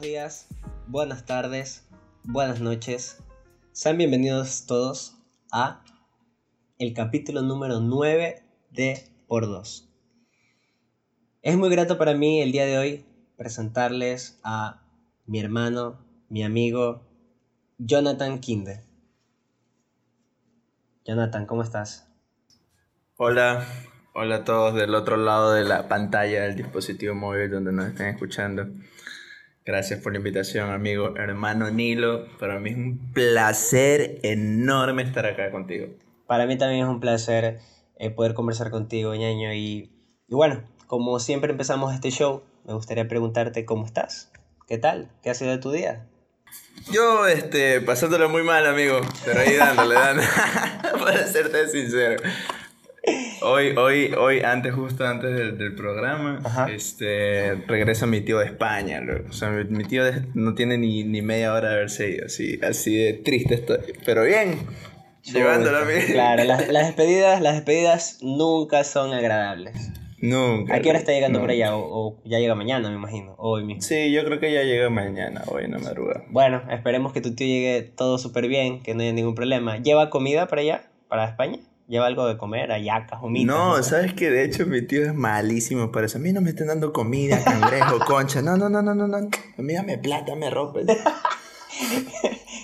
Días, buenas tardes, buenas noches. Sean bienvenidos todos a el capítulo número 9 de Por 2. Es muy grato para mí el día de hoy presentarles a mi hermano, mi amigo, Jonathan Kinde. Jonathan, ¿cómo estás? Hola, hola a todos del otro lado de la pantalla del dispositivo móvil donde nos estén escuchando. Gracias por la invitación, amigo hermano Nilo. Para mí es un placer enorme estar acá contigo. Para mí también es un placer eh, poder conversar contigo, ñaño. Y, y bueno, como siempre empezamos este show, me gustaría preguntarte cómo estás. ¿Qué tal? ¿Qué ha sido de tu día? Yo, este, pasándolo muy mal, amigo. Pero ahí dándole, dándole. Para serte sincero. Hoy, hoy, hoy, antes, justo antes del, del programa, este, regresa mi tío de España. O sea, mi, mi tío de- no tiene ni, ni media hora de haberse ido. Así, así de triste estoy. Pero bien, llevándolo a mí. Claro, las, las despedidas, las despedidas nunca son agradables. Nunca. ¿A qué hora está llegando no. por allá? O, o ya llega mañana, me imagino. Hoy mismo. Sí, yo creo que ya llega mañana, hoy en la madrugada. Bueno, esperemos que tu tío llegue todo súper bien, que no haya ningún problema. ¿Lleva comida para allá? ¿Para España? ¿Lleva algo de comer? ¿Ayacas, humitas? No, sabes que de hecho mi tío es malísimo para eso. A mí no me están dando comida, cangrejo, concha. No, no, no, no, no, no. A mí dame plata, me ropa.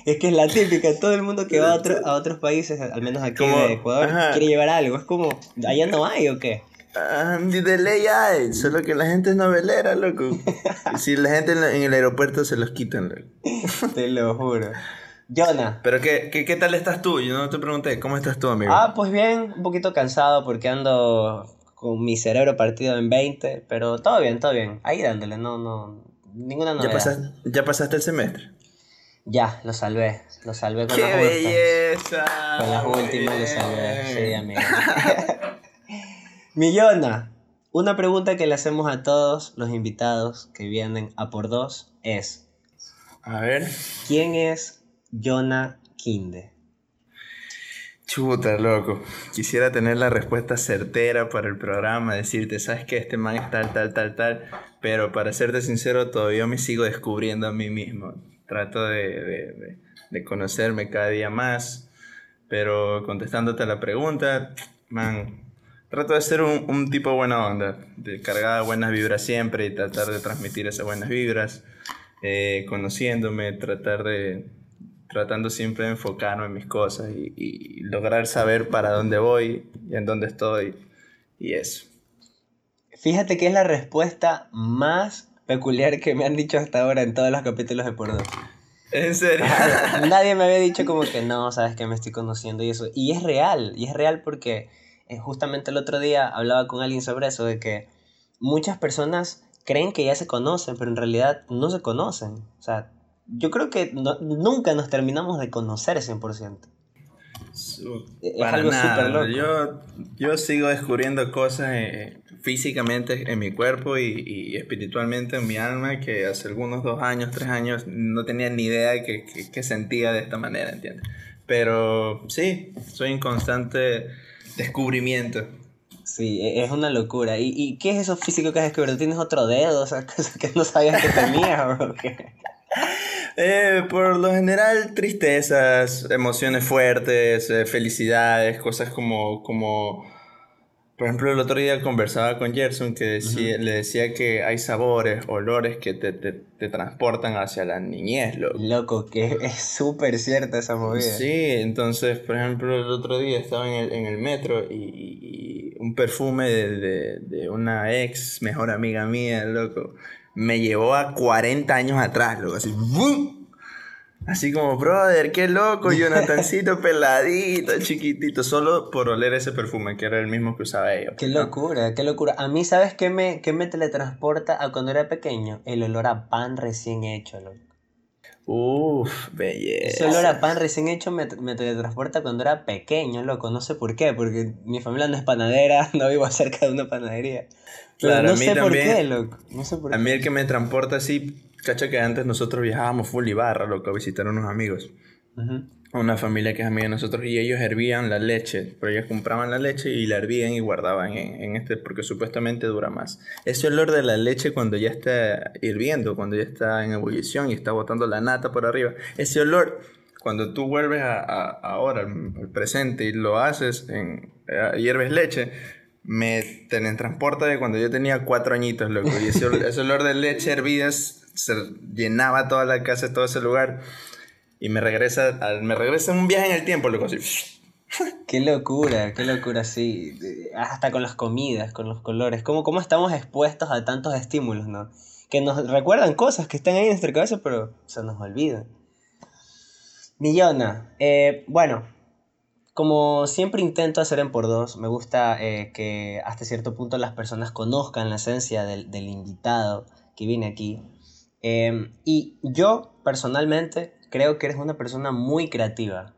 Es que es la típica, todo el mundo que va a, otro- a otros países, al menos aquí Como- de Ecuador, ajá. quiere llevar algo. Es como, ¿allá no hay o qué? Ah, de ley hay, solo que la gente es novelera, loco. Si la gente en el aeropuerto se los quitan, loco. Te lo juro. Jonah. Pero ¿qué, qué, qué tal estás tú? Yo no te pregunté, ¿cómo estás tú, amigo? Ah, pues bien, un poquito cansado porque ando con mi cerebro partido en 20, pero todo bien, todo bien. Ahí dándole, no, no, ninguna ¿Ya, novedad. pasaste, ¿Ya pasaste el semestre? Ya, lo salvé, lo salvé con ¡Qué las últimas. belleza! Con las Muy últimas lo salvé, sí, amigo. Millona, una pregunta que le hacemos a todos los invitados que vienen a por dos es, A ver. ¿quién es Jonah Kinde? Chuta, loco. Quisiera tener la respuesta certera para el programa, decirte, sabes que este man es tal, tal, tal, tal, pero para serte sincero, todavía me sigo descubriendo a mí mismo. Trato de, de- de- conocerme cada día más, pero contestándote la pregunta, man, trato de ser un, un tipo buena onda, de cargar buenas vibras siempre y tratar de transmitir esas buenas vibras, eh, conociéndome, tratar de, tratando siempre de enfocarme en mis cosas y, y lograr saber para dónde voy y en dónde estoy y eso. Fíjate que es la respuesta más peculiar que me han dicho hasta ahora en todos los capítulos de Por Dos. ¿En serio? Nadie me había dicho como que no, sabes que me estoy conociendo y eso. Y es real, y es real porque eh, justamente el otro día hablaba con alguien sobre eso, de que muchas personas creen que ya se conocen, pero en realidad no se conocen. O sea, yo creo que no- nunca nos terminamos de conocer 100%. Su- Es Para algo nada. súper loco. Yo, yo sigo descubriendo cosas eh, físicamente en mi cuerpo y, y espiritualmente en mi alma que hace algunos dos años, tres años no tenía ni idea de que, que- que sentía de esta manera, ¿entiendes? Pero sí, soy en constante descubrimiento. Sí, e- es una locura. ¿Y, y qué es eso físico que has descubierto? ¿Tienes otro dedo? O sea, cosas que no sabías que tenías, bro. Eh, por lo general, tristezas, emociones fuertes, eh, felicidades, cosas como, como... Por ejemplo, el otro día conversaba con Gerson que decía, le decía que hay sabores, olores que te, te, te transportan hacia la niñez, loco. Loco, que es súper cierta esa movida. Sí, entonces, por ejemplo, el otro día estaba en el, en el metro y, y- y un perfume de, de, de una ex mejor amiga mía, loco, me llevó a 40 años atrás, loco, así, ¡bum! Así como, brother, qué loco, Jonathancito peladito, chiquitito, solo por oler ese perfume, que era el mismo que usaba ella. Qué ¿no? locura, qué locura. A mí, ¿sabes qué me, qué me teletransporta a cuando era pequeño? El olor a pan recién hecho, loco. Uf, Ese belleza. olor a pan recién hecho me, me teletransporta cuando era pequeño, loco. No sé por qué, porque mi familia no es panadera, no vivo cerca de una panadería. Pero Claro, no a mí sé por también. qué, loco. No sé por A qué. mí el que me transporta así, cacha que antes nosotros viajábamos full y barra, loco, a visitar a unos amigos. Una familia que es amiga de nosotros y ellos hervían la leche, pero ellos compraban la leche y la hervían y guardaban en, en, este porque supuestamente dura más. Ese olor de la leche cuando ya está hirviendo, cuando ya está en ebullición y está botando la nata por arriba, ese olor cuando tú vuelves a, ahora al presente y lo haces en hierves leche, me transporta de cuando yo tenía cuatro añitos, loco. Y ese, ese olor de leche hervida se llenaba toda la casa, todo ese lugar. Y me regresa, me regresa un viaje en el tiempo, loco, así. Qué locura, qué locura, sí. Hasta con las comidas, con los colores. ¿Cómo, cómo estamos expuestos a tantos estímulos, no? Que nos recuerdan cosas que están ahí en nuestra cabeza, pero se nos olvidan. Millona, eh, bueno, como siempre intento hacer en por dos, me gusta eh, que hasta cierto punto las personas conozcan la esencia del, del invitado que viene aquí. Eh, y yo personalmente creo que eres una persona muy creativa.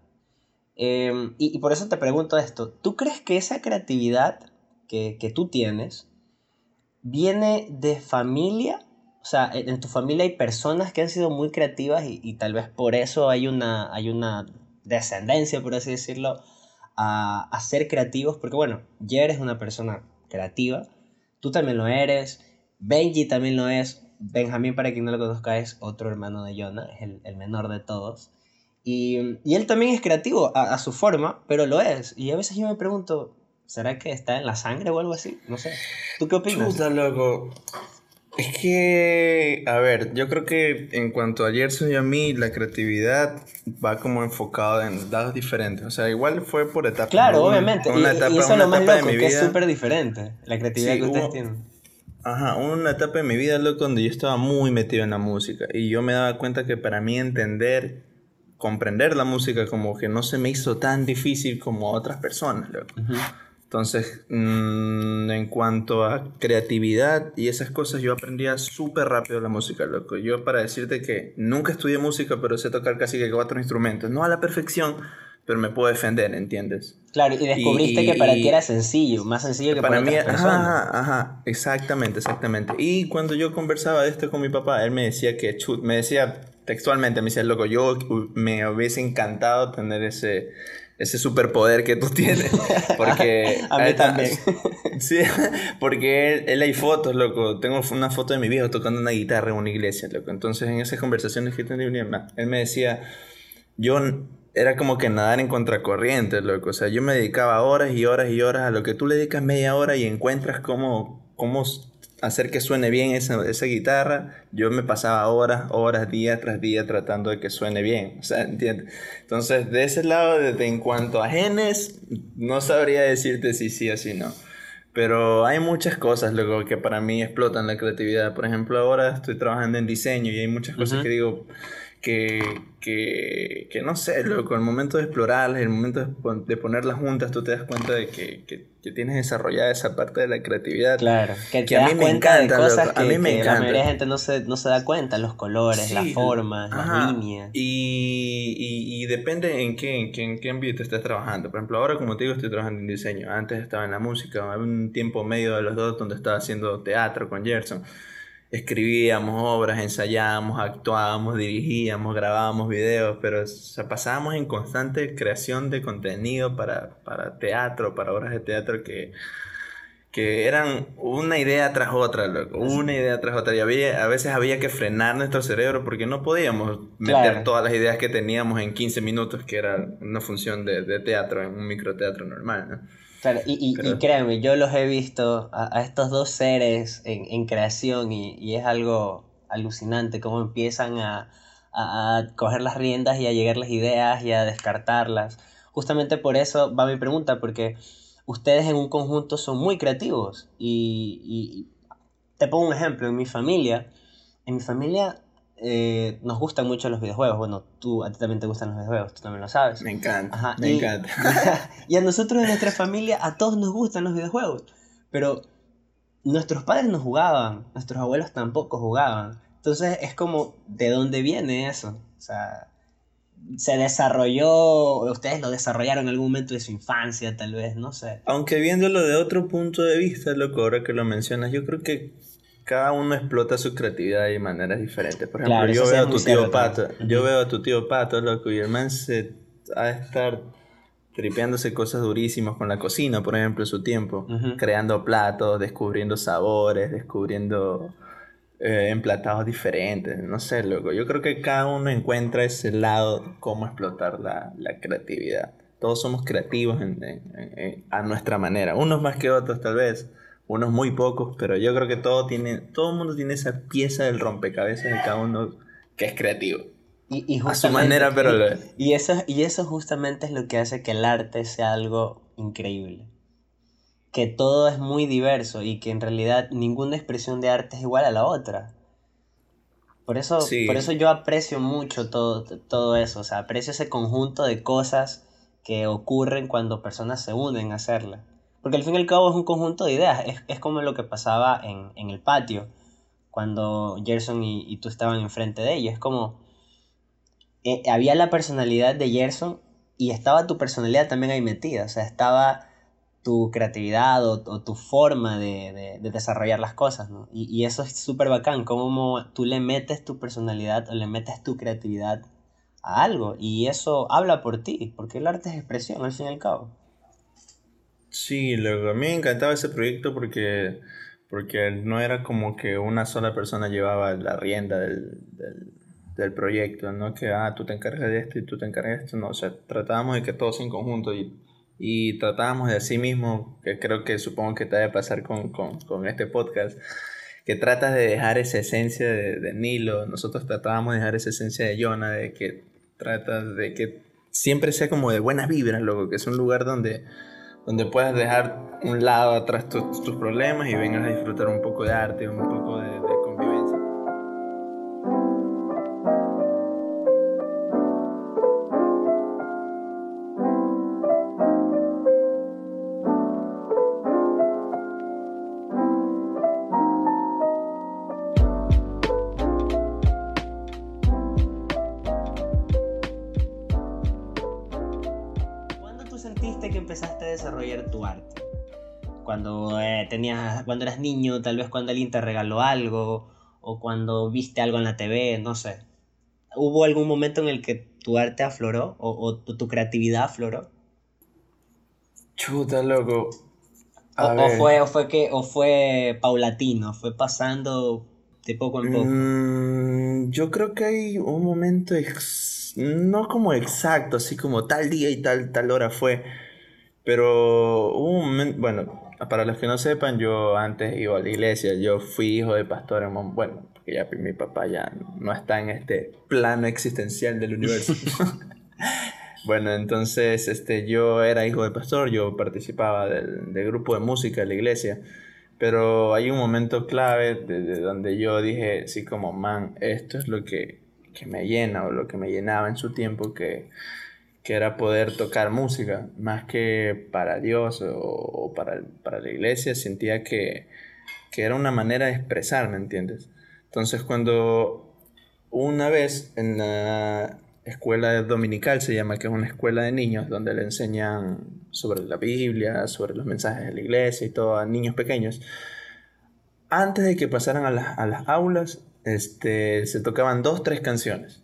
Em, y, por eso te pregunto esto, ¿tú crees que esa creatividad que, tú tienes viene de familia? O sea, en, tu familia hay personas que han sido muy creativas y, tal vez por eso hay una, hay una descendencia, por así decirlo, a, a ser creativos. Porque bueno, ya eres una persona creativa, tú también lo eres, Benji también lo es, Benjamín, para quien no lo conozca, es otro hermano de Jonah, es el, menor de todos. Y, él también es creativo a, su forma, pero lo es. Y a veces yo me pregunto, ¿será que está en la sangre o algo así? No sé. ¿Tú qué opinas? Chuta, loco. Es que, a ver, yo creo que en cuanto a Gerson y a mí, la creatividad va como enfocada en lados diferentes. O sea, igual fue por etapas. Claro, obviamente. y, eso es lo más loco, que es súper diferente, la creatividad que ustedes tienen. Ajá, una etapa de mi vida, loco, donde yo estaba muy metido en la música. Y yo me daba cuenta que para mí entender, comprender la música, como que no se me hizo tan difícil como a otras personas, loco. Entonces, mm, en cuanto a creatividad y esas cosas, yo aprendía súper rápido la música, loco. Yo, para decirte que nunca estudié música, pero sé tocar casi que cuatro instrumentos. No a la perfección, pero me puedo defender, ¿entiendes? Claro, y descubriste que para ti era sencillo, más sencillo que para, mí. Ajá, ajá, exactamente, exactamente. Y cuando yo conversaba de esto con mi papá, él me decía que, me decía textualmente, me decía, loco, yo me hubiese encantado tener ese, ese superpoder que tú tienes. Porque. a mí también. sí, porque él, él, hay fotos, loco. Tengo una foto de mi viejo tocando una guitarra en una iglesia, loco. Entonces, en esas conversaciones que tenía, él me decía, yo era como que nadar en contracorriente, loco. O sea, yo me dedicaba horas y horas y horas a lo que tú le dedicas media hora y encuentras cómo, cómo hacer que suene bien esa, esa guitarra. Yo me pasaba horas, horas, día tras día tratando de que suene bien. O sea, ¿entiendes? Entonces, de ese lado, desde en cuanto a genes, no sabría decirte si sí o si no. Pero hay muchas cosas luego que para mí explotan la creatividad. Por ejemplo, ahora estoy trabajando en diseño y hay muchas cosas que digo, que, que, que, no sé, loco, el momento de explorarlas, el momento de, ponerlas juntas, tú te das cuenta de que, que, tienes desarrollada esa parte de la creatividad. Claro, que, a mí me encanta, de cosas que, a mí me encanta. la mayoría de gente no se, no se da cuenta, los colores, las formas, las líneas. Y, y, y, depende en qué, en, qué, en qué ámbito estés trabajando. Por ejemplo, ahora como te digo, estoy trabajando en diseño. Antes estaba en la música, había un tiempo medio de los dos donde estaba haciendo teatro con Gerson escribíamos obras, ensayábamos, actuábamos, dirigíamos, grabábamos videos, pero o pasábamos en constante creación de contenido para, para teatro, para obras de teatro que, que eran una idea tras otra, una idea tras otra. Y había, a veces había que frenar nuestro cerebro porque no podíamos meter todas las ideas que teníamos en 15 minutos, que era una función de, de teatro, en un microteatro normal. ¿no? Claro, y, y, créanme, yo los he visto a, estos dos seres en, en creación y, y, es algo alucinante cómo empiezan a, a, coger las riendas y a llegar las ideas y a descartarlas. Justamente por eso va mi pregunta, porque ustedes en un conjunto son muy creativos y, y te pongo un ejemplo, en mi familia, en mi familia eh, nos gustan mucho los videojuegos. Bueno, tú, a ti también te gustan los videojuegos, tú también lo sabes. Me encanta, me encanta. y a nosotros en nuestra familia, a todos nos gustan los videojuegos. Pero nuestros padres no jugaban, nuestros abuelos tampoco jugaban. Entonces es como, ¿de dónde viene eso? O sea, se desarrolló, ustedes lo desarrollaron en algún momento de su infancia, tal vez, no sé. Aunque viéndolo de otro punto de vista, loco, ahora que lo mencionas, yo creo que cada uno explota su creatividad de maneras diferentes. Por ejemplo, yo veo a tu tío Pato, yo veo a tu tío Pato, loco, y el man se, ha de estar tripeándose cosas durísimas con la cocina, por ejemplo, en su tiempo, creando platos, descubriendo sabores, descubriendo eh, emplatados diferentes, no sé, loco. Yo creo que cada uno encuentra ese lado, cómo explotar la, la creatividad. Todos somos creativos a nuestra manera, unos más que otros tal vez, unos muy pocos, pero yo creo que todo tiene, todo el mundo tiene esa pieza del rompecabezas de cada uno que es creativo. Y, a su manera, pero... Y, eso, y eso justamente es lo que hace que el arte sea algo increíble. Que todo es muy diverso y que en realidad ninguna expresión de arte es igual a la otra. Por eso, por eso yo aprecio mucho todo, todo eso, o sea, aprecio ese conjunto de cosas que ocurren cuando personas se unen a hacerla. Porque al fin y al cabo es un conjunto de ideas, es, como lo que pasaba en, el patio, cuando Gerson y, y tú estaban enfrente de ellos. Es como, eh, había la personalidad de Gerson y estaba tu personalidad también ahí metida, o sea, estaba tu creatividad o, tu forma de, desarrollar las cosas, ¿no? Y, eso es súper bacán, como tú le metes tu personalidad o le metes tu creatividad a algo y eso habla por ti, porque el arte es expresión al fin y al cabo. Sí, luego a mí me encantaba ese proyecto porque, porque no era como que una sola persona llevaba la rienda del del proyecto, no que, ah, tú te encargas de esto y tú te encargas de esto, no, o sea, tratábamos de que todos en conjunto y, y tratábamos de así mismo, que creo que supongo que te debe pasar con, con, con este podcast, que tratas de dejar esa esencia de, de, Nilo, nosotros tratábamos de dejar esa esencia de Jonah, de que tratas de que siempre sea como de buenas vibras, loco, que es un lugar donde, donde puedas dejar un lado atrás tus, tus problemas y vengas a disfrutar un poco de arte, un poco de tenías, cuando eras niño, tal vez cuando alguien te regaló algo o cuando viste algo en la TV, no sé. ¿Hubo algún momento en el que tu arte afloró o, tu creatividad afloró? Chuta, loco. O, fue, o, fue que, o fue paulatino, fue pasando de poco en poco. Mm, yo creo que hay un momento, no como exacto, así como tal día y tal, tal hora fue, pero hubo un momento, bueno, para los que no sepan, yo antes iba a la iglesia, yo fui hijo de pastor en bueno, porque ya mi papá ya no está en este plano existencial del universo. bueno, entonces este, yo era hijo de pastor, yo participaba del, grupo de música de la iglesia, pero hay un momento clave de, donde yo dije, sí, como, man, esto es lo que, que me llena o lo que me llenaba en su tiempo, que que era poder tocar música, más que para Dios o, para, para, la iglesia, sentía que, que, era una manera de expresar, ¿me entiendes? Entonces cuando una vez en la escuela dominical se llama, que es una escuela de niños, donde le enseñan sobre la Biblia, sobre los mensajes de la iglesia y todo a niños pequeños, antes de que pasaran a, las, a las aulas, este, se tocaban dos, tres canciones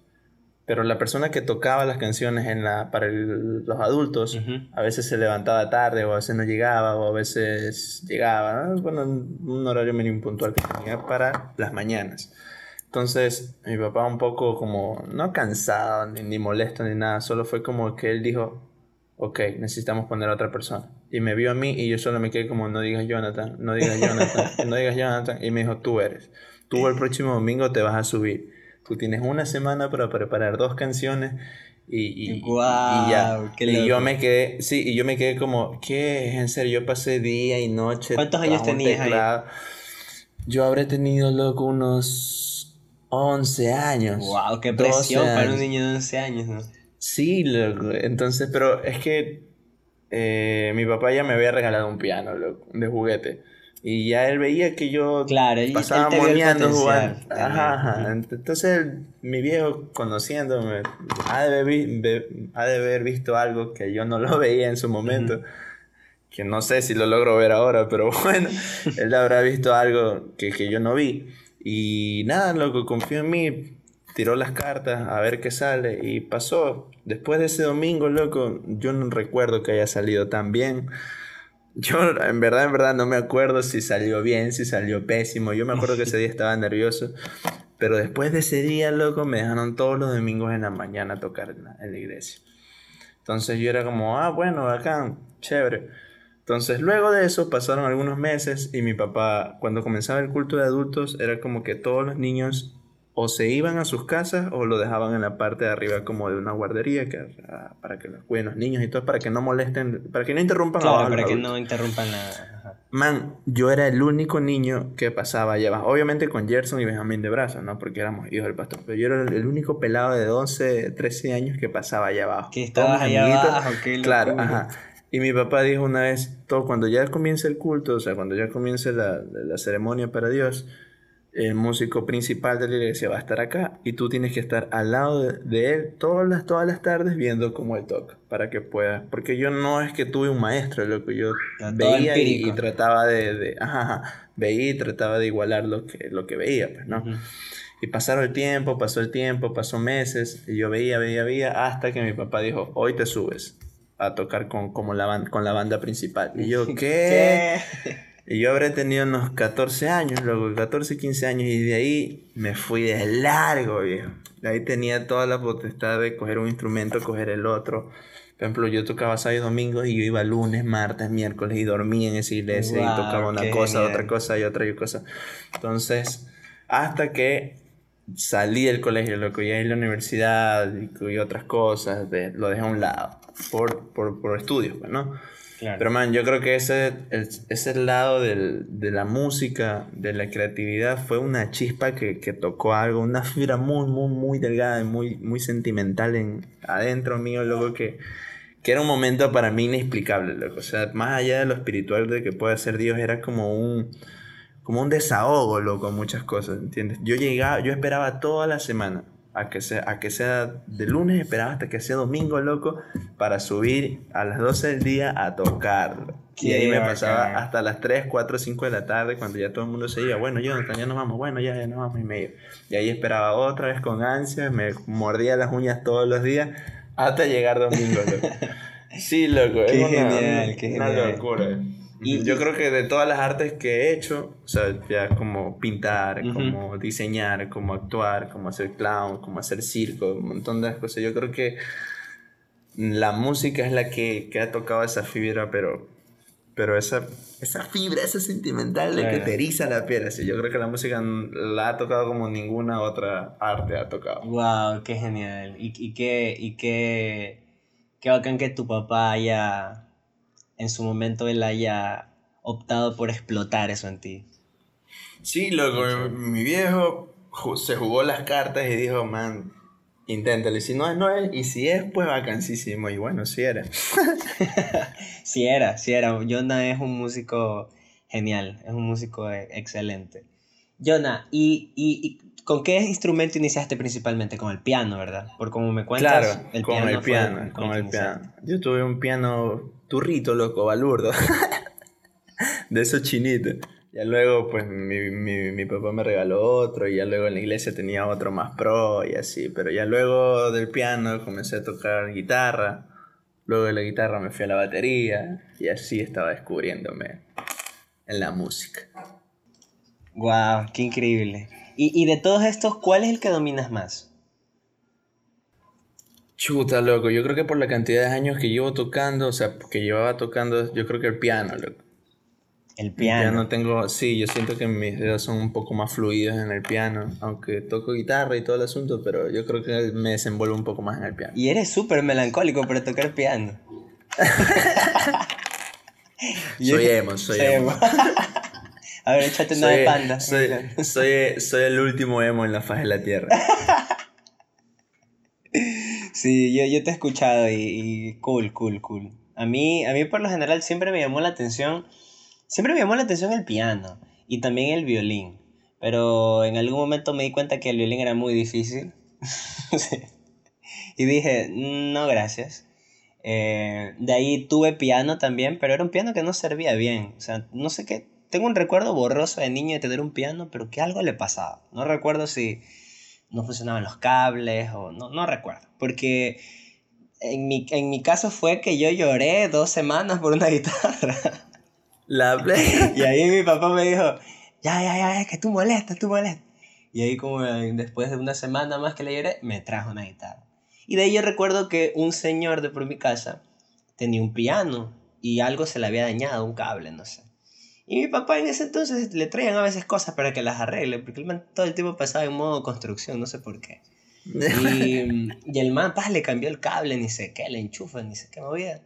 pero la persona que tocaba las canciones en la, para los adultos a veces se levantaba tarde o a veces no llegaba o a veces llegaba, bueno, un horario mínimo puntual que tenía para las mañanas. Entonces mi papá un poco como, no cansado ni, ni molesto ni nada, solo fue como que él dijo, ok, necesitamos poner a otra persona. Y me vio a mí y yo solo me quedé como, no digas Jonathan, no digas Jonathan, no digas Jonathan. Y me dijo, tú eres. Tú el próximo domingo te vas a subir Tú tienes una semana para preparar dos canciones y, y, ya. y yo me quedé, sí, y yo me quedé como, ¿qué? En serio, yo pasé día y noche. ¿Cuántos años tenías ahí? Yo habré tenido, loco, unos 11 años. ¡Wow! ¡Qué presión para un niño de 11 años, ¿no? Sí, loco. Entonces, pero es que eh, mi papá ya me había regalado un piano, loco, de juguete. Y ya él veía que yo claro, pasaba moneando jugando. Ajá, Entonces mi viejo conociéndome ha de, haber, visto algo que yo no lo veía en su momento. Que no sé si lo logro ver ahora, pero bueno, él habrá visto algo que, que yo no vi. Y nada, loco, confío en mí. tiró las cartas a ver qué sale y pasó. Después de ese domingo, loco, yo no recuerdo que haya salido tan bien. Yo en verdad, en verdad no me acuerdo si salió bien, si salió pésimo. Yo me acuerdo que ese día estaba nervioso. Pero después de ese día, loco, me dejaron todos los domingos en la mañana a tocar en la, en la iglesia. Entonces yo era como, ah, bueno, bacán, chévere. Entonces luego de eso pasaron algunos meses y mi papá, cuando comenzaba el culto de adultos, era como que todos los niños o se iban a sus casas o lo dejaban en la parte de arriba como de una guardería que, para que los cuiden los niños y todo, para que no molesten, para que no interrumpan claro, para que no interrumpan la... Man, yo era el único niño que pasaba allá abajo, obviamente con Gerson y Benjamín de brazos, ¿no? Porque éramos hijos del pastor, pero yo era el único pelado de 11, 13 años que pasaba allá abajo. Que estaba allá abajo, qué Claro, ajá. Y mi papá dijo una vez, todo, cuando ya comience el culto, o sea, cuando ya comience la, la ceremonia para Dios, el músico principal de la iglesia va a estar acá y tú tienes que estar al lado de, él todas las, todas las tardes viendo cómo él toca para que puedas. Porque yo no es que tuve un maestro, lo que yo veía y, trataba de, ajá, veía y trataba de igualar lo que, lo que veía, pues, ¿no? Y pasaron el tiempo, pasó el tiempo, pasó meses, y yo veía, veía, veía, hasta que mi papá dijo, hoy te subes a tocar con, como la, con la banda principal. Y yo, ¿qué? ¿Qué? Y yo habré tenido unos 14 años, luego 14, 15 años, y de ahí me fui de largo, viejo. De ahí tenía toda la potestad de coger un instrumento, coger el otro. Por ejemplo, yo tocaba sábado y domingo y yo iba lunes, martes, miércoles y dormía en esa iglesia y tocaba una cosa, otra cosa y otra y cosa. Entonces, hasta que salí del colegio, loco, y ahí la universidad y, otras cosas, lo dejé a un lado por, por, por estudios, pues, ¿no? Pero man, yo creo que ese, ese lado del, de la música, de la creatividad, fue una chispa que, que, tocó algo, una fibra muy, muy, muy delgada y muy, muy sentimental en, adentro mío, loco, que, que era un momento para mí inexplicable, loco. O sea, más allá de lo espiritual de que puede ser Dios, era como un, como un desahogo, loco, muchas cosas, ¿entiendes? Yo llegaba, yo esperaba toda la semana a que sea, a que sea de lunes, esperaba hasta que sea domingo, loco, para subir a las 12 del día a tocar. Y ahí me pasaba hasta las 3, 4, 5 de la tarde, cuando ya todo el mundo se iba, bueno, yo ya nos vamos, bueno, ya, ya nos vamos y medio. Y ahí esperaba otra vez con ansia, me mordía las uñas todos los días, hasta llegar domingo, loco. Sí, loco, qué genial, qué genial. Una locura. Y, yo creo que de todas las artes que he hecho, o sea, ya como pintar, como diseñar, como actuar, como hacer clown, como hacer circo, un montón de cosas, yo creo que la música es la que, que ha tocado esa fibra, pero, pero esa, esa fibra, esa sentimental de que te eriza la piel, así, yo creo que la música la ha tocado como ninguna otra arte ha tocado. ¡Wow! ¡Qué genial! Y, y qué, y qué, qué bacán que tu papá haya en su momento él haya optado por explotar eso en ti. Sí, loco, mi viejo se jugó las cartas y dijo, man, inténtalo. Y si no es, no es. Y si es, pues vacancísimo. Y bueno, sí era. sí era, sí era. Jonah es un músico genial, es un músico e, excelente. Jonah, ¿y, y, con qué instrumento iniciaste principalmente? Con el piano, ¿verdad? Por como me cuentas, claro, el con el piano, con, el piano. Yo tuve un piano turrito, loco, balurdo. de esos chinitos. Ya luego, pues, mi, mi, mi, papá me regaló otro y ya luego en la iglesia tenía otro más pro y así. Pero ya luego del piano comencé a tocar guitarra. Luego de la guitarra me fui a la batería y así estaba descubriéndome en la música. Wow, qué increíble. Y, y de todos estos, ¿cuál es el que dominas más? Chuta, loco, yo creo que por la cantidad de años que llevo tocando, o sea, que llevaba tocando, yo creo que el piano, loco. El piano. no tengo, sí, yo siento que mis dedos son un poco más fluidos en el piano, aunque toco guitarra y todo el asunto, pero yo creo que me desenvuelvo un poco más en el piano. Y eres súper melancólico para tocar piano. soy emo, soy, emo. A ver, échate una de panda. Soy, soy, soy el último emo en la faz de la tierra. Sí, yo, yo te he escuchado y, cool, cool, cool. A mí, a mí por lo general siempre me llamó la atención, siempre me llamó la atención el piano y también el violín. Pero en algún momento me di cuenta que el violín era muy difícil. Y dije, no, gracias. Eh, de ahí tuve piano también, pero era un piano que no servía bien. O sea, no sé qué. Tengo un recuerdo borroso de niño de tener un piano, pero que algo le pasaba. No recuerdo si no funcionaban los cables o no, no recuerdo. Porque en mi, en mi caso fue que yo lloré dos semanas por una guitarra. La. Y ahí mi papá me dijo, ya, ya, ya, es que tú molestas, tú molestas. Y ahí como después de una semana más que le lloré, me trajo una guitarra. Y de ahí yo recuerdo que un señor de por mi casa tenía un piano y algo se le había dañado, un cable, no sé. Y mi papá en ese entonces le traían a veces cosas para que las arregle, porque el man todo el tiempo pasaba en modo construcción, no sé por qué. Y, y el man, le cambió el cable, ni sé qué, le enchufa, ni sé qué movía.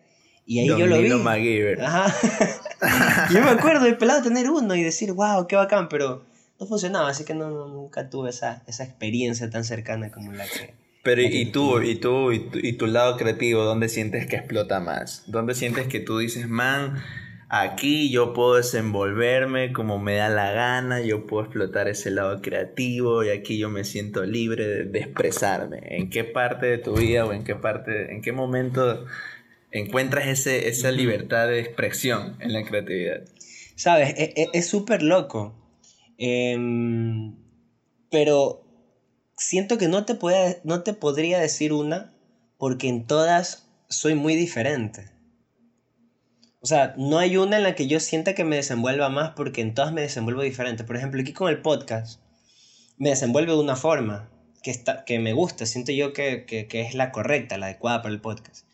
Y ahí yo lo vi. MacGyver. Ajá. yo me acuerdo de pelado tener uno y decir, wow, qué bacán, pero no funcionaba, así que no, nunca tuve esa, esa experiencia tan cercana como la que... Pero la que y tú, y tú, y tu, y tu lado creativo, ¿dónde sientes que explota más? ¿Dónde sientes que tú dices, man, aquí yo puedo desenvolverme como me da la gana, yo puedo explotar ese lado creativo y aquí yo me siento libre de, de expresarme? ¿En qué parte de tu vida o en qué parte, en qué momento encuentras ese, esa libertad de expresión en la creatividad? ¿Sabes? E- e- Es súper loco. Em, pero siento que no te, puede, no te podría decir una porque en todas soy muy diferente. O sea, no hay una en la que yo sienta que me desenvuelva más porque en todas me desenvuelvo diferente. Por ejemplo, aquí con el podcast me desenvuelvo de una forma que, está, que me gusta, siento yo que, que, que es la correcta, la adecuada para el podcast.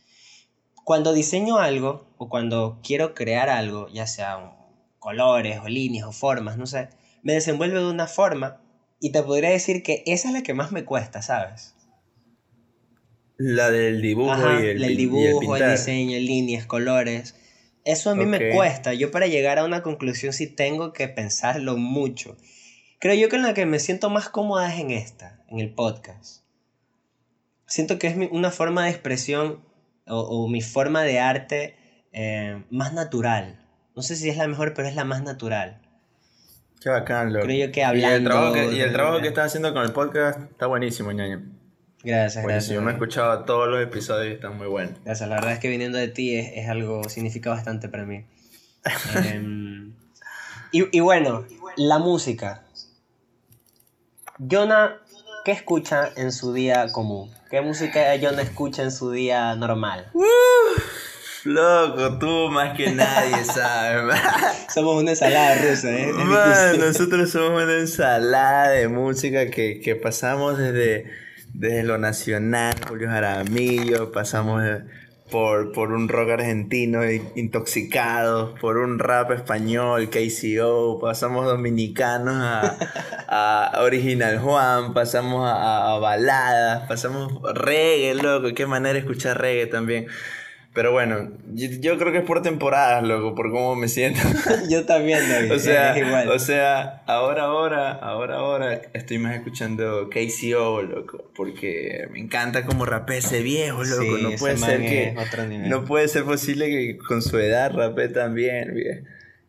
Cuando diseño algo o cuando quiero crear algo, ya sea un- colores o líneas o formas, no sé, me desenvuelvo de una forma y te podría decir que esa es la que más me cuesta, ¿sabes? La del dibujo Ajá, y el, el y dibujo, el, diseño, líneas, colores. Eso a mí me cuesta. Yo para llegar a una conclusión sí tengo que pensarlo mucho. Creo yo que en la que me siento más cómoda es en esta, en el podcast. Siento que es mi- una forma de expresión o, o mi forma de arte eh, más natural. No sé si es la mejor, pero es la más natural. Qué bacán, loco. Creo yo que Y el hablando... trabajo que, y el trabajo que estás haciendo con el podcast está buenísimo, ñaño. Gracias, gracias. Buenísimo. Me he escuchado todos los episodios y están muy buenos. Gracias, la verdad es que viniendo de ti es, es algo, significa bastante para mí. Em, y, y bueno, la música. Jonah, ¿qué escucha en su día común? ¿Qué música Jonah escucha en su día normal? Loco, tú más que nadie sabes. Somos una ensalada rusa, ¿eh? Man, nosotros somos una ensalada de música que, que pasamos desde, desde lo nacional, Julio Jaramillo, pasamos eh, por, por un rock argentino i- intoxicados, por un rap español, KCO, pasamos dominicanos a, a Original Juan, pasamos a, baladas, pasamos reggae, loco, qué manera escuchar reggae también. Pero bueno, yo, yo creo que es por temporadas, loco, por cómo me siento. Yo también, David. O sea, es igual. o sea, ahora, ahora, ahora, ahora estoy más escuchando KCO, loco, porque me encanta como rapea ese viejo, loco. Sí, no puede ser que, no puede ser posible que con su edad rapee también, viejo.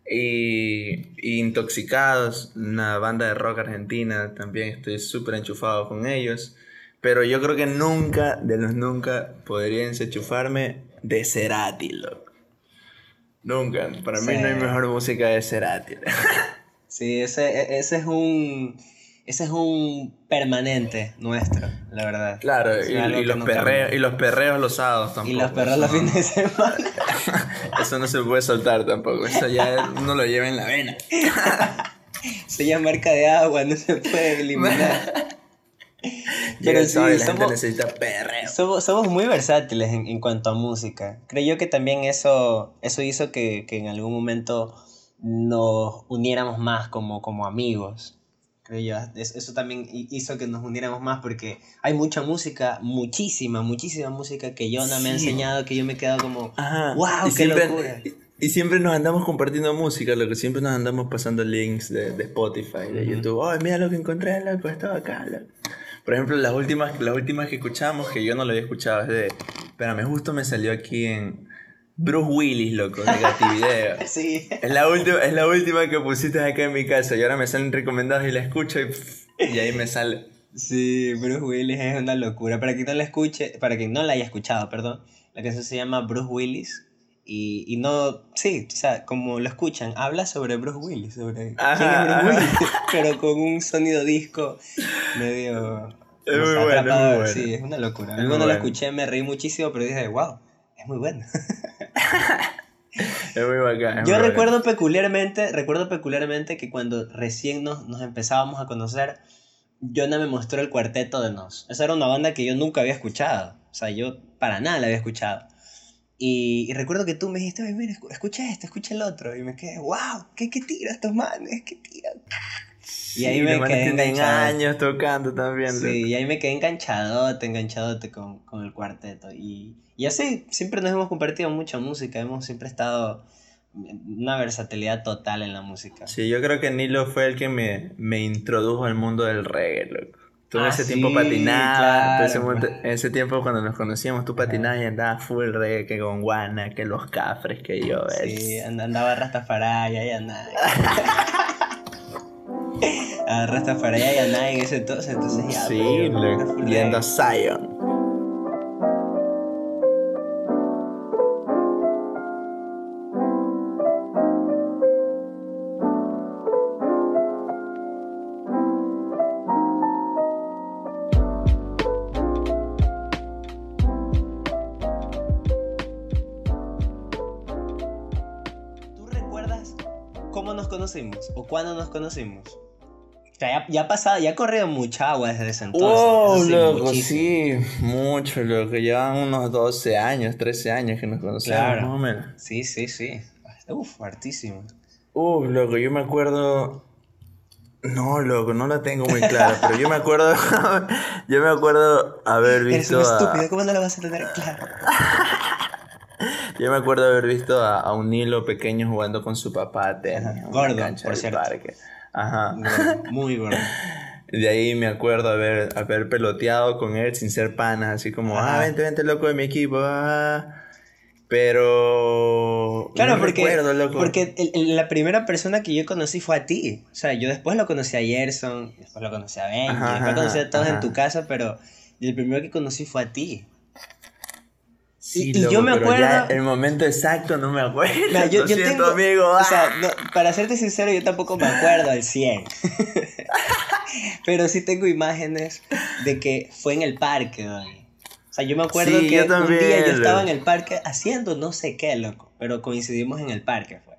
Y, y Intoxicados, una banda de rock argentina, también estoy súper enchufado con ellos. Pero yo creo que nunca, de los nunca, podría desenchufarme de Cerati, loco. Nunca. Para mí Sí. no hay mejor música de Cerati. Sí, ese, e- ese es un. Ese es un permanente nuestro, la verdad. Claro, y, y los no perreos, y los perreos los sábados Y tampoco. los perros eso los fines de semana. Eso no se puede soltar tampoco. Eso ya uno lo lleva en la vena. Se llama marca de agua, no se puede eliminar. Pero sí, la gente somos, necesita perreo. somos, somos muy versátiles en, en cuanto a música. Creo yo que también eso, eso hizo que, que en algún momento nos uniéramos más como, como amigos. Creo yo. Es- Eso también hi- hizo que nos uniéramos más porque hay mucha música, muchísima, muchísima música que Jonah me ha Sí. enseñado que yo me quedo como, Ajá. ¡Wow, Y qué siempre- locura! Y, y siempre nos andamos compartiendo música, lo que siempre nos andamos pasando links de, de Spotify, de Ujú. YouTube. Oh, mira lo que encontré, loco, estaba acá, loco. Por ejemplo, las últimas, las últimas que escuchamos, que yo no lo había escuchado, es de. Espérame, justo me salió aquí en. Bruce Willis, loco, de Gativideo. Sí. Es la, última, es la última que pusiste acá en mi casa y ahora me salen recomendados y la escucho y, pff, y ahí me sale. Sí, Bruce Willis es una locura. Para quien no la escuche, para quien no la haya escuchado, perdón, la canción se llama Bruce Willis. Y, y no, sí, o sea, como lo escuchan, habla sobre Bruce Willis, sobre quién es Bruce. Willis, pero con un sonido disco medio, Es muy bueno, es muy bueno. Sí, es una locura. Es cuando lo escuché me reí muchísimo, pero dije, wow, es muy bueno. Es muy bacán. es Yo muy bacán. recuerdo peculiarmente, recuerdo peculiarmente que cuando recién nos, nos empezábamos a conocer, Jonah me mostró el cuarteto de Nos. Esa era una banda que yo nunca había escuchado. O sea, yo para nada la había escuchado. Y, y recuerdo que tú me dijiste, "Ay, mira, escu- escucha este, escucha el otro. Y me quedé, wow, ¿qué, qué tira estos manes? ¿Qué tiran? Y ahí me quedé enganchado. años tocando también. loco. Sí, y ahí me quedé enganchadote, enganchadote con, con el cuarteto. Y, y así, siempre nos hemos compartido mucha música, hemos siempre estado una versatilidad total en la música. Sí, yo creo que Nilo fue el que me, me introdujo al mundo del reggae, loco. Tú en Ah, ese sí, tiempo patinabas, ese, claro. momento- en ese tiempo cuando nos conocíamos tú patinabas y andabas full reggae, que con guana, que los cafres, que yo, Sí, es. and- andaba Rastafari y andaba. Ah, Rastafari y andaba en ese entonces, entonces ya. Sí, pues, yendo a. Zion. Conocimos o cuándo nos conocimos? O sea, ya, ya ha pasado, ya ha corrido mucha agua desde ese entonces. Eso sí, loco, muchísimo. sí, mucho, loco. Llevan unos 12 años, 13 años que nos conocemos, Claro. más o menos. Sí, sí, sí. Uf, hartísimo. Uf, loco, yo me acuerdo. No, loco, no la tengo muy clara, pero yo me acuerdo. yo me acuerdo haber Eres visto. un a- estúpido, ¿cómo no lo vas a tener claro? Yo me acuerdo haber visto a, a un Nilo pequeño jugando con su papá a tenis Gordo, cancha por del parque. Ajá. Gordo, Muy gordo. De ahí me acuerdo haber, haber peloteado con él sin ser panas, así como, Ajá. ah, vente, vente, loco de mi equipo. ah". Pero. Claro, no porque, recuerdo, loco. porque el- el- la primera persona que yo conocí fue a ti. O sea, yo después lo conocí a Gerson, después lo conocí a Ajá, después ajá, conocí a todos ajá. en tu casa, pero el primero que conocí fue a ti. Sí, y- y yo me pero ya acuerdo- el momento exacto no me acuerdo. Mira, yo, yo siento, tengo, amigo. O ah. sea, no, para serte sincero, yo tampoco me acuerdo al 100. Pero sí tengo imágenes de que fue en el parque. O sea, yo me acuerdo Sí, que un día yo estaba en loco. el parque haciendo no sé qué, loco. Pero coincidimos en el parque, fue.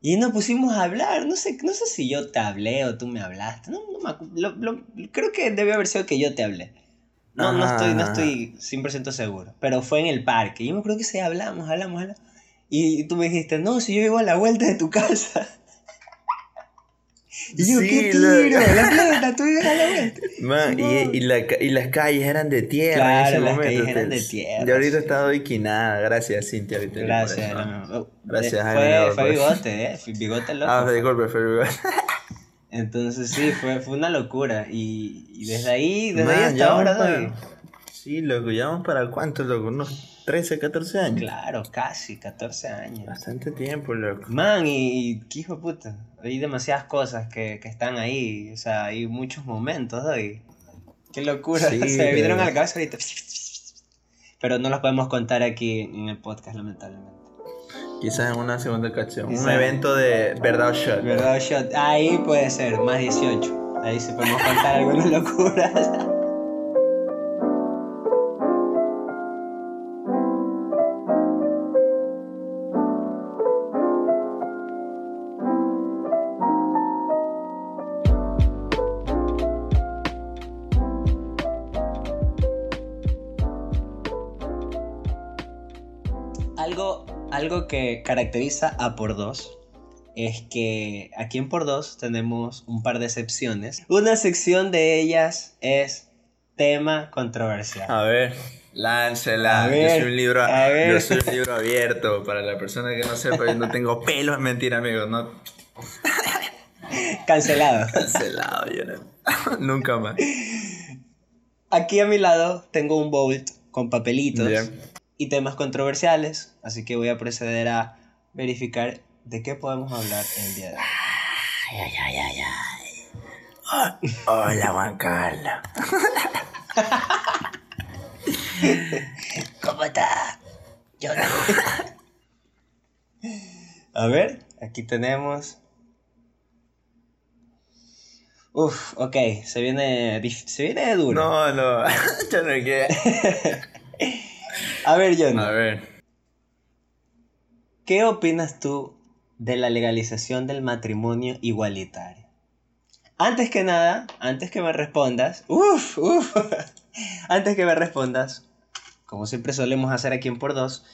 Y nos pusimos a hablar, no sé, no sé si yo te hablé o tú me hablaste. No, no me lo- lo- creo que debe haber sido que yo te hablé. No, no estoy, no estoy 100% seguro. Pero fue en el parque. Yo me acuerdo que sí, hablamos, hablamos, hablamos. Y tú me dijiste, no, si yo vivo a la vuelta de tu casa. Y yo, Sí, ¿qué tiro? La plena, tú vives a la vuelta. Man, y, y, la y las calles eran de tierra Claro, en ese las momento. calles eran de tierra, Y ahorita sí. está doiquinada. Gracias, Cintia. Gracias. eso. no, oh, Gracias, Jaime Fue, fue bigote, ¿eh? Fue Bigote loco. Ah, fue. disculpe, fue Entonces sí, fue, fue una locura. Y, y desde ahí, desde Man, ahí hasta ahora, para- Sí, loco, ya vamos para cuánto, loco, unos 13, 14 años. Claro, casi 14 años. Bastante tiempo, loco. Man, y, y qué hijo de puta. Hay demasiadas cosas que, que están ahí. O sea, hay muchos momentos, doy. Qué locura. Sí, Se me vinieron a la cabeza ahorita. Pero no los podemos contar aquí en el podcast, lamentablemente. Quizás en una segunda ocasión. Un evento de verdad o shot. ¿Verdad, Shot? Ahí puede ser, más 18. Ahí sí podemos contar algunas locuras. Algo, algo que caracteriza a Por Dos es que aquí en Por Dos tenemos un par de secciones. Una sección de ellas es tema controversial. A ver, láncela. A ver, yo soy un libro, a ver. yo soy un libro abierto. Para la persona que no sepa, yo no tengo pelos, es mentira, amigo. No Cancelado. cancelado, yo no- Nunca más. Aquí a mi lado tengo un bowl con papelitos y temas controversiales, así que voy a proceder a verificar de qué podemos hablar el día de hoy. Ay, ay, ay, ay. Hola, Juan Carlos. ¿Cómo está? Yo no. A ver, aquí tenemos Uf, ok, se viene, se viene duro. No, no, yo no quiero. A ver, John. A ver. ¿Qué opinas tú de la legalización del matrimonio igualitario? Antes que nada, antes que me respondas, uff, uff, antes que me respondas, como siempre solemos hacer aquí en Por Dos,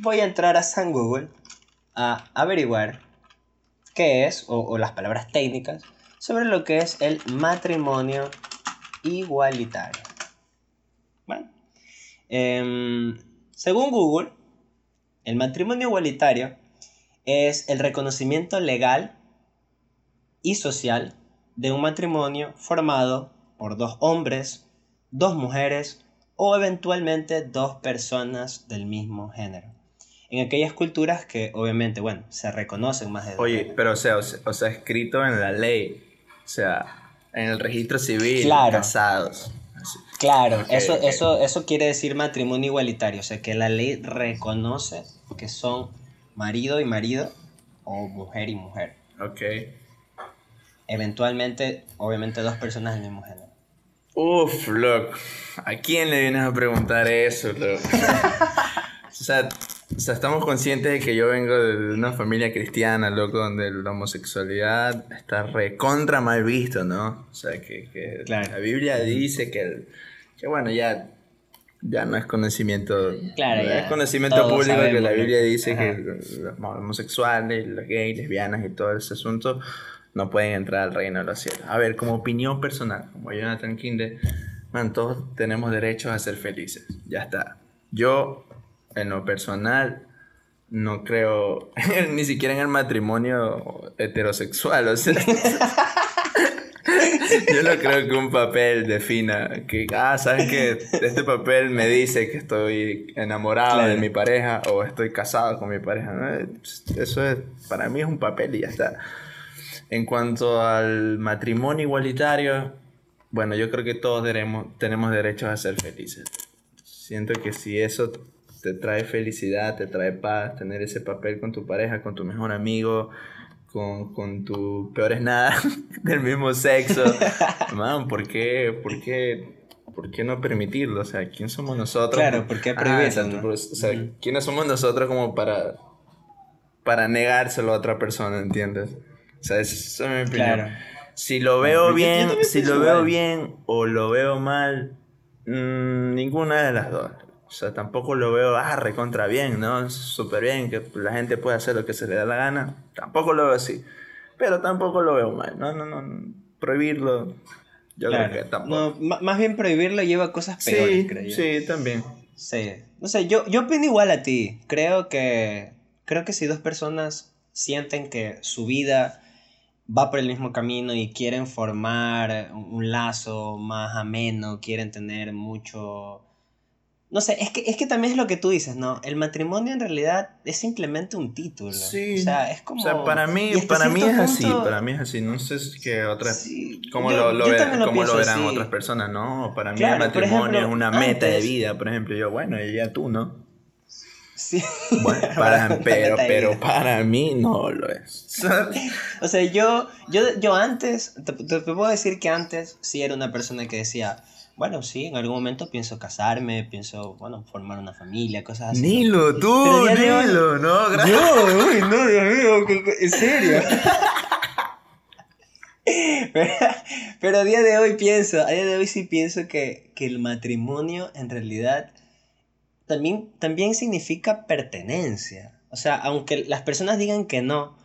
voy a entrar a San Google a averiguar qué es, o, las palabras técnicas, sobre lo que es el matrimonio igualitario. Bueno, em, según Google, el matrimonio igualitario es el reconocimiento legal y social de un matrimonio formado por dos hombres, dos mujeres o eventualmente dos personas del mismo género. En aquellas culturas que obviamente, bueno, se reconocen más de dos. Oye, pero o sea, o sea, escrito en la ley, o sea, en el registro civil, casados. Claro, eso, Eso, eso quiere decir matrimonio igualitario, o sea, que la ley reconoce que son marido y marido o mujer y mujer. Ok. Eventualmente, obviamente, dos personas del mismo género. Uf, loco. ¿A quién le vienes a preguntar eso, loco? o, sea, o sea, estamos conscientes de que yo vengo de una familia cristiana, loco, donde la homosexualidad está recontra mal visto, ¿no? O sea, que, la Biblia dice que, que, bueno, ya, ya no es conocimiento, claro, es conocimiento público que la Biblia dice que los homosexuales, los gays, lesbianas y todo ese asunto no pueden entrar al reino de los cielos. A ver, como opinión personal, como Jonathan Kinde, man, todos tenemos derechos a ser felices. Ya está. Yo, en lo personal, no creo ni siquiera en el matrimonio heterosexual. O sea, yo no creo que un papel defina que, ah, sabes que este papel me dice que estoy enamorado de mi pareja o estoy casado con mi pareja. Eso es, para mí es un papel y ya está. En cuanto al matrimonio igualitario, bueno, yo creo que todos tenemos, tenemos derecho a ser felices. Siento que si eso te trae felicidad, te trae paz, tener ese papel con tu pareja, con tu mejor amigo, con, con tu peor nada del mismo sexo, man, ¿por qué, por qué, por qué no permitirlo? O sea, ¿quién somos nosotros? Claro, ¿por qué prohibirlo? Pues, o sea, ¿quiénes somos nosotros como para, para negárselo a otra persona, ¿entiendes? O sea, eso es mi opinión. Si lo veo bien, si lo veo bien o lo veo mal, mm, ninguna de las dos. O sea, tampoco lo veo, ah, recontra bien, ¿no? Súper bien, que la gente puede hacer lo que se le da la gana. Tampoco lo veo así. Pero tampoco lo veo mal. No, no, no. Prohibirlo, yo creo que tampoco. No, más bien prohibirlo lleva a cosas peores, creo yo. Sí, también. Sí. No sé, yo, yo opino igual a ti. Creo que, creo que si dos personas sienten que su vida va por el mismo camino y quieren formar un lazo más ameno, quieren tener mucho... No sé, es que, es que también es lo que tú dices, ¿no? El matrimonio en realidad es simplemente un título. Sí. O sea, es como... O sea, para mí, para mí es así, para mí es así. No sé qué otras... cómo lo, lo, verán otras personas, ¿no? Para mí el matrimonio es una meta de vida, por ejemplo. Yo, bueno, y ya tú, ¿no? Sí. Bueno, para, pero, pero para mí no lo es. o sea, yo, yo, yo antes, te, puedo decir que antes sí era una persona que decía, bueno, sí, en algún momento pienso casarme, pienso, bueno, formar una familia, cosas así. Nilo, tú, Nilo, no, gracias. No, uy, no, Dios mío, en serio. pero, pero, a día de hoy pienso, a día de hoy sí pienso que, que el matrimonio en realidad también, también significa pertenencia. O sea, aunque las personas digan que no,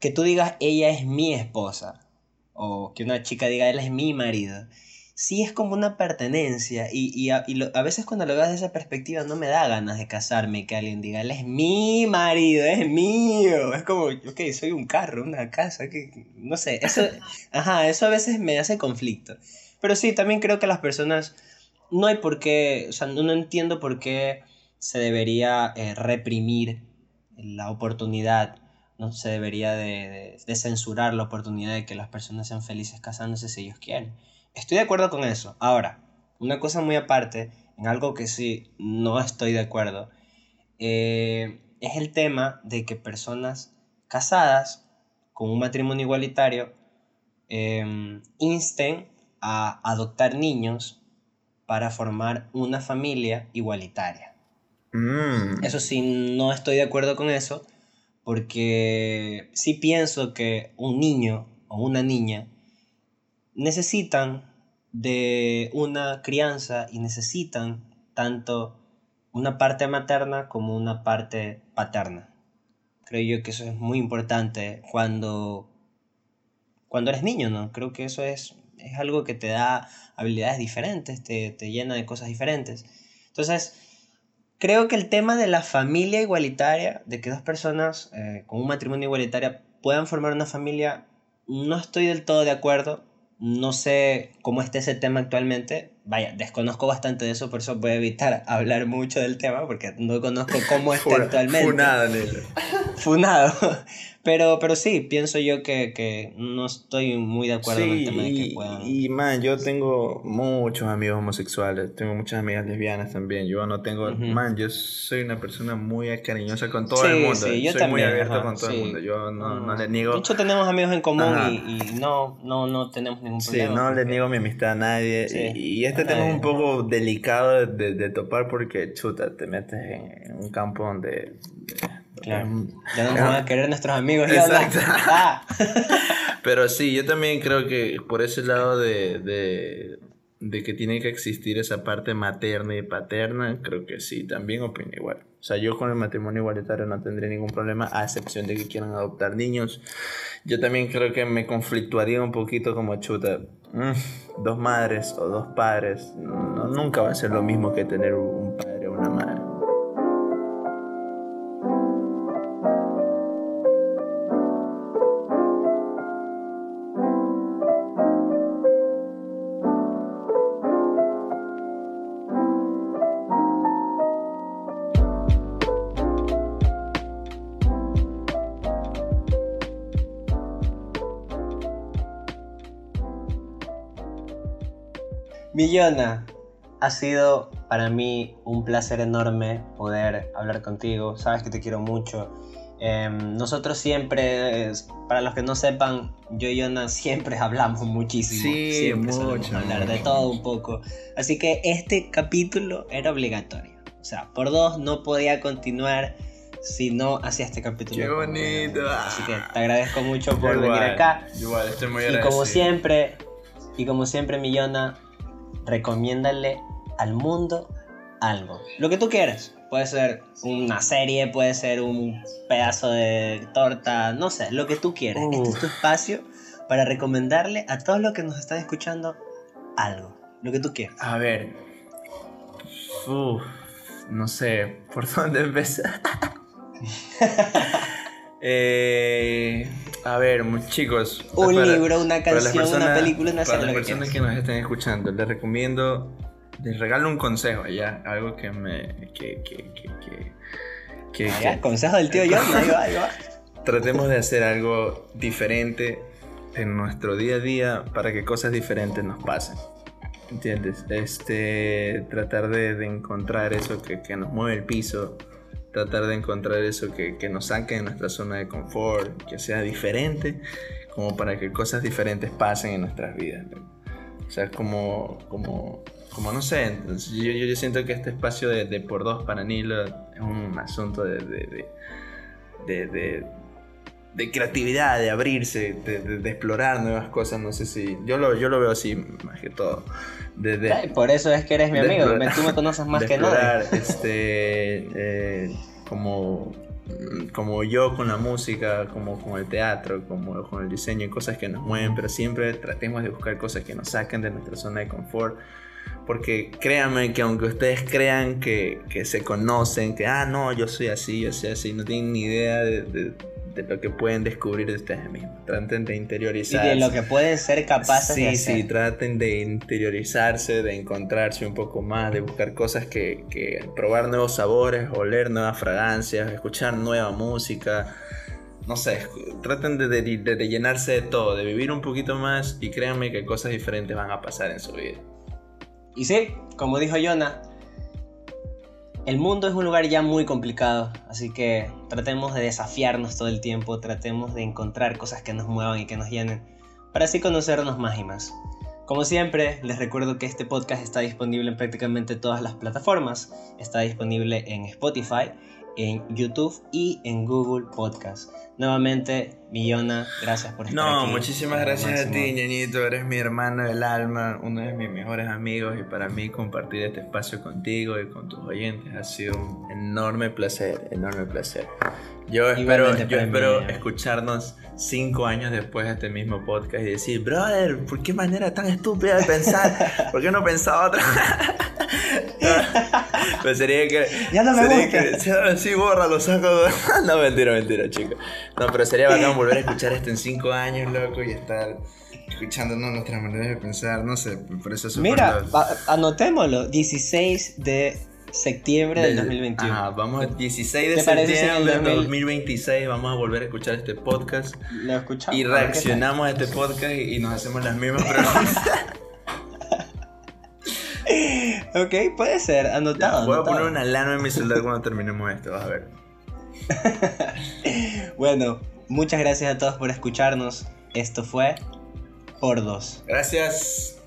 que tú digas ella es mi esposa, o que una chica diga él es mi marido, sí es como una pertenencia. Y, a, veces cuando lo veo desde esa perspectiva no me da ganas de casarme que alguien diga él es mi marido, es mío. Es como, ok, soy un carro, una casa, que no sé, eso, ajá, eso a veces me hace conflicto. Pero sí, también creo que las personas no hay por qué, o sea, no, entiendo por qué se debería eh, reprimir la oportunidad, no se debería de, censurar la oportunidad de que las personas sean felices casándose si ellos quieren. Estoy de acuerdo con eso. Ahora, una cosa muy aparte, en algo que sí no estoy de acuerdo, eh, es el tema de que personas casadas con un matrimonio igualitario em, insten a adoptar niños para formar una familia igualitaria. Mm. Eso sí, no estoy de acuerdo con eso, porque sí pienso que un niño o una niña necesitan de una crianza y necesitan tanto una parte materna como una parte paterna. Creo yo que eso es muy importante cuando, cuando eres niño, ¿no? Creo que eso es, es algo que te da habilidades diferentes, te, te llena de cosas diferentes. Entonces, creo que el tema de la familia igualitaria, de que dos personas eh, con un matrimonio igualitario puedan formar una familia, no estoy del todo de acuerdo. No sé cómo está ese tema actualmente. Vaya, desconozco bastante de eso, por eso voy a evitar hablar mucho del tema, porque no conozco cómo está actualmente. Funado, Nelo. Funado. Pero, pero sí, pienso yo que, que no estoy muy de acuerdo en el Sí, tema de que puedan. y, man, yo tengo muchos amigos homosexuales, tengo muchas amigas lesbianas también. Yo no tengo, Ujú. man, yo soy una persona muy cariñosa con todo Sí, el mundo. sí, yo soy también, muy abierto ajá, con todo sí. el mundo. Yo no, no le niego, De hecho, tenemos amigos en común y, y no, no, no tenemos ningún sí, problema. no le porque- niego mi amistad a nadie. Sí, y, y este tema es un poco delicado de, de topar porque, chuta, te metes en, un campo donde... de- Claro. de- Ya no nos van a querer nuestros amigos. Exacto. Exacto. Ah. Pero sí, yo también creo que por ese lado de, de, de que tiene que existir esa parte materna y paterna, creo que sí, también opino igual. O sea, yo con el matrimonio igualitario no tendría ningún problema, a excepción de que quieran adoptar niños. Yo también creo que me conflictuaría un poquito como chuta. mm, dos madres o dos padres, nunca va a ser lo mismo que tener un padre o una madre. Millona, ha sido para mí un placer enorme poder hablar contigo. Sabes que te quiero mucho. Em, nosotros siempre, para los que no sepan, yo y Yona siempre hablamos muchísimo. Sí, siempre mucho, hablar de todo un poco. Así que este capítulo era obligatorio. O sea, por dos no podía continuar si no hacía este capítulo. Qué bonito. Así que te agradezco mucho por Yo venir igual, acá. Igual, estoy muy Y agradecido. como siempre, y como siempre, Millona, recomiéndale al mundo algo. Lo que tú quieras. Puede ser una serie, puede ser un pedazo de torta, no sé, lo que tú quieras. Este es tu espacio para recomendarle a todos los que nos están escuchando algo. Lo que tú quieras. A ver. Uf, no sé por dónde empezar. Eh, a ver, chicos. Un para- libro, una para las canción, una película, una Para serie, las lo que personas que nos estén escuchando, les recomiendo. Les regalo un consejo ya. Algo que me. que. que. que- consejo del tío John, ahí va, ahí va. tratemos de hacer algo diferente en nuestro día a día para que cosas diferentes nos pasen. ¿Entiendes? Este, tratar de, de encontrar eso que, que nos mueve el piso, tratar de encontrar eso que, que nos saque de nuestra zona de confort, que sea diferente, como para que cosas diferentes pasen en nuestras vidas. O sea, como, como, como no sé, entonces, yo, yo siento que este espacio de, de por dos para Nilo es un asunto de, de, de, de, creatividad, de abrirse, de, de- de explorar nuevas cosas. No sé si. Yo lo, yo lo veo así, más que todo. De, de- Ay, Por eso es que eres mi amigo. Tú me conoces más de que nadie. explorar, este, eh, como, como yo con la música, como con el teatro, como con el diseño y cosas que nos mueven, pero siempre tratemos de buscar cosas que nos saquen de nuestra zona de confort. Porque créanme que aunque ustedes crean que, que se conocen, que, ah, no, yo soy así, yo soy así, no tienen ni idea de, de- de lo que pueden descubrir de ustedes mismos. Traten de Y interiorizar. de lo que pueden ser capaces Sí, de hacer. sí, traten de interiorizarse, de encontrarse un poco más, de buscar cosas que, que probar nuevos sabores, oler nuevas fragancias, escuchar nueva música. No sé, traten de, de- de- de llenarse de todo, de vivir un poquito más y créanme que cosas diferentes van a pasar en su vida. Y sí, como dijo Jonah, el mundo es un lugar ya muy complicado, así que tratemos de desafiarnos todo el tiempo, tratemos de encontrar cosas que nos muevan y que nos llenen, para así conocernos más y más. Como siempre, les recuerdo que este podcast está disponible en prácticamente todas las plataformas. Está disponible en Spotify, en YouTube y en Google Podcast. Nuevamente, Millona, gracias por estar no, aquí. muchísimas gracias a ti, ñañito. Eres mi hermano del alma, uno de mis mejores amigos y para mí compartir este espacio contigo y con tus oyentes ha sido un enorme placer, enorme placer. Yo espero, yo mí, espero escucharnos cinco años después de este mismo podcast y decir, brother, ¿por qué manera tan estúpida de pensar? ¿Por qué no pensaba otra? pues sería que... Ya no me gusta. que- sí, borra, lo saco. no, mentira, mentira, chicos. No, pero sería bacán volver a escuchar esto en cinco años, loco, y estar escuchándonos nuestras maneras de pensar. No sé, por eso es Mira, a- anotémoslo, 16 de septiembre del 2021. Ajá, vamos el 16 de ¿Te parece si en el septiembre de 2000? 2026 vamos a volver a escuchar este podcast Lo escuchamos. y a reaccionamos a este podcast y, y nos hacemos las mismas preguntas. Ok, puede ser, anotado. Voy a poner una alarma en mi celular cuando terminemos esto, vas a ver. Bueno, muchas gracias a todos por escucharnos. Esto fue Por Dos. Gracias.